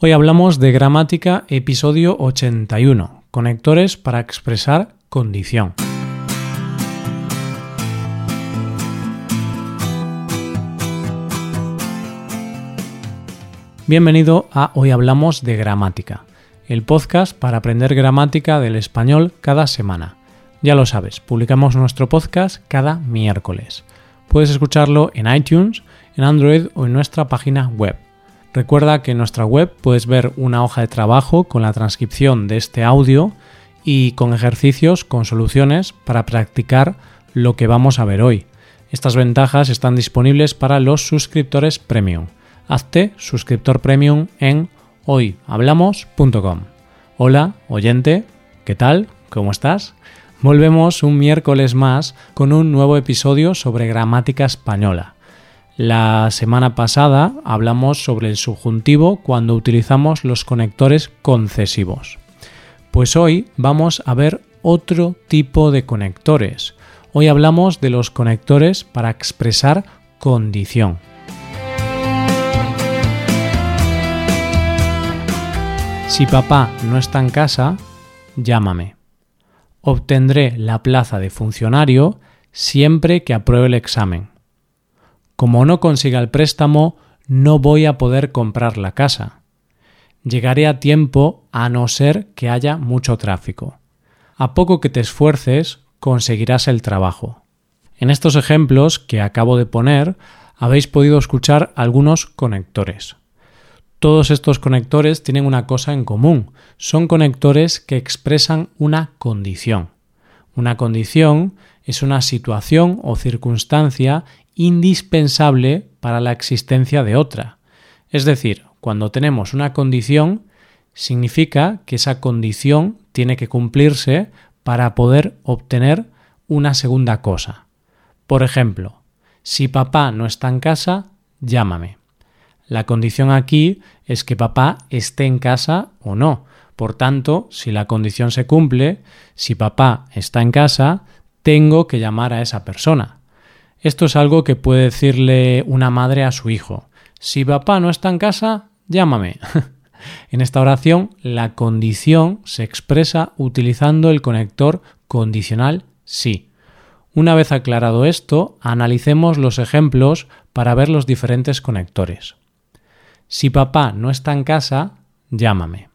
Hoy hablamos de gramática episodio 81, conectores para expresar condición. Bienvenido a Hoy Hablamos de Gramática, el podcast para aprender gramática del español cada semana. Ya lo sabes, publicamos nuestro podcast cada miércoles. Puedes escucharlo en iTunes, en Android o en nuestra página web Recuerda que en nuestra web puedes ver una hoja de trabajo con la transcripción de este audio y con ejercicios con soluciones para practicar lo que vamos a ver hoy. Estas ventajas están disponibles para los suscriptores premium. Hazte suscriptor premium en hoyhablamos.com. Hola, oyente, ¿qué tal? ¿Cómo estás? Volvemos un miércoles más con un nuevo episodio sobre gramática española. La semana pasada hablamos sobre el subjuntivo cuando utilizamos los conectores concesivos. Pues hoy vamos a ver otro tipo de conectores. Hoy hablamos de los conectores para expresar condición. Si papá no está en casa, llámame. Obtendré la plaza de funcionario siempre que apruebe el examen. Como no consiga el préstamo, no voy a poder comprar la casa. Llegaré a tiempo a no ser que haya mucho tráfico. A poco que te esfuerces, conseguirás el trabajo. En estos ejemplos que acabo de poner, habéis podido escuchar algunos conectores. Todos estos conectores tienen una cosa en común. Son conectores que expresan una condición. Una condición es una situación o circunstancia indispensable para la existencia de otra. Es decir, cuando tenemos una condición, significa que esa condición tiene que cumplirse para poder obtener una segunda cosa. Por ejemplo, si papá no está en casa, llámame. La condición aquí es que papá esté en casa o no. Por tanto, si la condición se cumple, si papá está en casa, tengo que llamar a esa persona. Esto es algo que puede decirle una madre a su hijo. Si papá no está en casa, llámame. en esta oración, la condición se expresa utilizando el conector condicional sí. Una vez aclarado esto, analicemos los ejemplos para ver los diferentes conectores. Si papá no está en casa, llámame.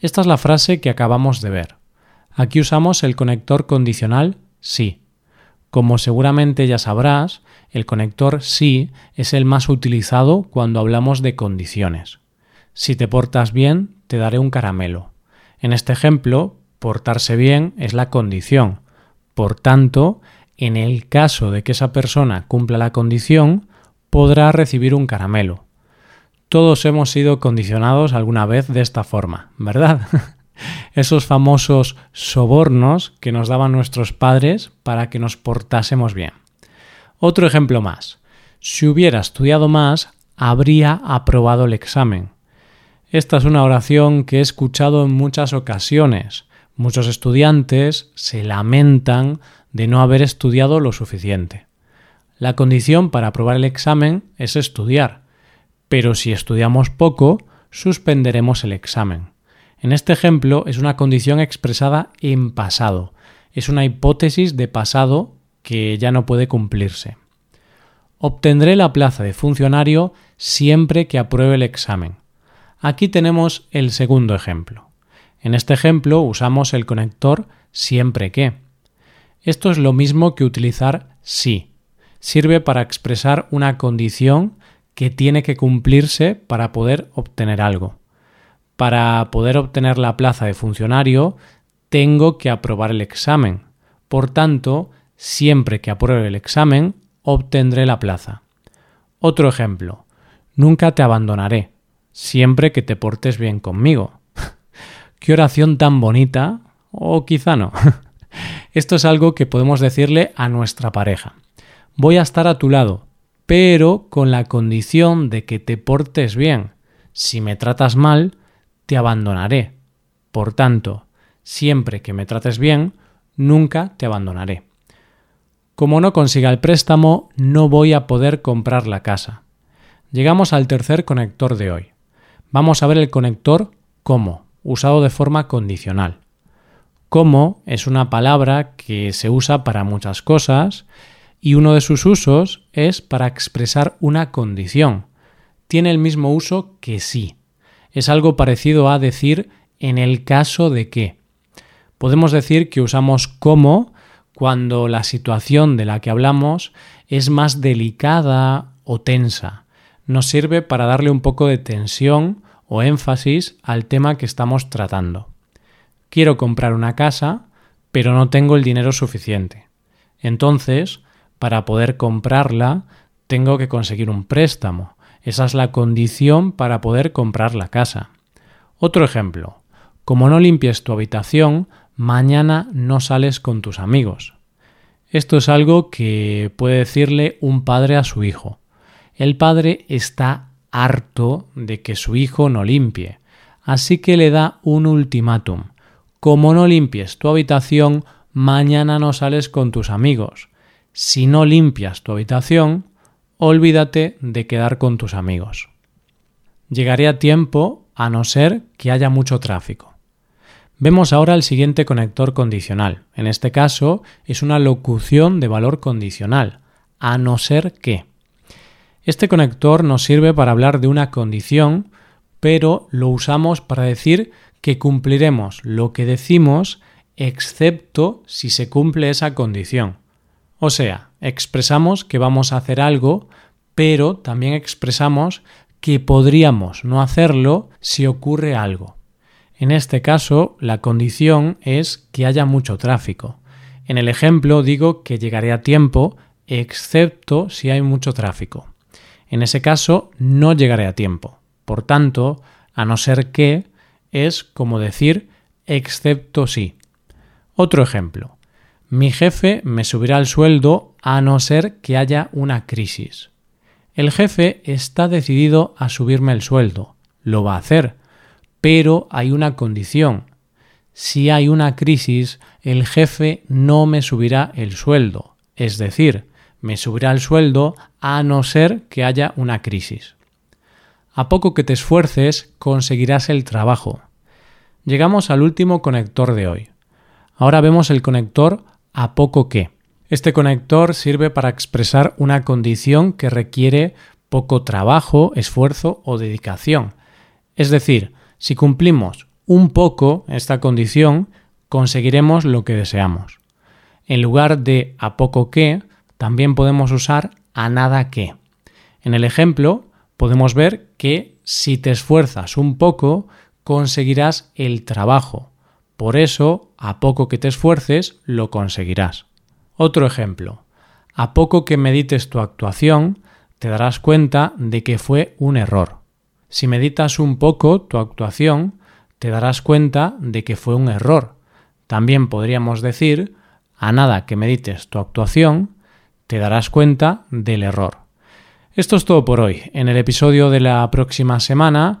Esta es la frase que acabamos de ver. Aquí usamos el conector condicional sí. Como seguramente ya sabrás, el conector sí es el más utilizado cuando hablamos de condiciones. Si te portas bien, te daré un caramelo. En este ejemplo, portarse bien es la condición. Por tanto, en el caso de que esa persona cumpla la condición, podrá recibir un caramelo. Todos hemos sido condicionados alguna vez de esta forma, ¿verdad? esos famosos sobornos que nos daban nuestros padres para que nos portásemos bien. Otro ejemplo más. Si hubiera estudiado más, habría aprobado el examen. Esta es una oración que he escuchado en muchas ocasiones. Muchos estudiantes se lamentan de no haber estudiado lo suficiente. La condición para aprobar el examen es estudiar, pero si estudiamos poco, suspenderemos el examen. En este ejemplo es una condición expresada en pasado. Es una hipótesis de pasado que ya no puede cumplirse. Obtendré la plaza de funcionario siempre que apruebe el examen. Aquí tenemos el segundo ejemplo. En este ejemplo usamos el conector siempre que. Esto es lo mismo que utilizar si. Sirve para expresar una condición que tiene que cumplirse para poder obtener algo para poder obtener la plaza de funcionario, tengo que aprobar el examen. Por tanto, siempre que apruebe el examen, obtendré la plaza. Otro ejemplo. Nunca te abandonaré, siempre que te portes bien conmigo. Qué oración tan bonita, o quizá no. Esto es algo que podemos decirle a nuestra pareja. Voy a estar a tu lado, pero con la condición de que te portes bien. Si me tratas mal, te abandonaré. Por tanto, siempre que me trates bien, nunca te abandonaré. Como no consiga el préstamo, no voy a poder comprar la casa. Llegamos al tercer conector de hoy. vamos a ver el conector como, usado de forma condicional. Como es una palabra que se usa para muchas cosas y uno de sus usos es para expresar una condición. Tiene el mismo uso que sí. Es algo parecido a decir en el caso de que. Podemos decir que usamos como cuando la situación de la que hablamos es más delicada o tensa. Nos sirve para darle un poco de tensión o énfasis al tema que estamos tratando. Quiero comprar una casa, pero no tengo el dinero suficiente. Entonces, para poder comprarla, tengo que conseguir un préstamo. Esa es la condición para poder comprar la casa. Otro ejemplo. Como no limpies tu habitación, mañana no sales con tus amigos. Esto es algo que puede decirle un padre a su hijo. El padre está harto de que su hijo no limpie, así que le da un ultimátum. Como no limpies tu habitación, mañana no sales con tus amigos. Si no limpias tu habitación, olvídate de quedar con tus amigos. Llegaré a tiempo a no ser que haya mucho tráfico. Vemos ahora el siguiente conector condicional. En este caso es una locución de valor condicional, a no ser que. Este conector nos sirve para hablar de una condición, pero lo usamos para decir que cumpliremos lo que decimos excepto si se cumple esa condición. O sea, expresamos que vamos a hacer algo, pero también expresamos que podríamos no hacerlo si ocurre algo. En este caso, la condición es que haya mucho tráfico. En el ejemplo digo que llegaré a tiempo, excepto si hay mucho tráfico. En ese caso, no llegaré a tiempo. Por tanto, a no ser que es como decir excepto si. Otro ejemplo. Mi jefe me subirá el sueldo a no ser que haya una crisis. El jefe está decidido a subirme el sueldo. Lo va a hacer. Pero hay una condición. Si hay una crisis, el jefe no me subirá el sueldo. Es decir, me subirá el sueldo a no ser que haya una crisis. A poco que te esfuerces, conseguirás el trabajo. Llegamos al último conector de hoy. Ahora vemos el conector a poco que. Este conector sirve para expresar una condición que requiere poco trabajo, esfuerzo o dedicación. Es decir, si cumplimos un poco esta condición, conseguiremos lo que deseamos. En lugar de a poco que, también podemos usar a nada que. En el ejemplo podemos ver que si te esfuerzas un poco, conseguirás el trabajo. Por eso, a poco que te esfuerces, lo conseguirás. Otro ejemplo. A poco que medites tu actuación, te darás cuenta de que fue un error. Si meditas un poco tu actuación, te darás cuenta de que fue un error. También podríamos decir, a nada que medites tu actuación, te darás cuenta del error. Esto es todo por hoy. En el episodio de la próxima semana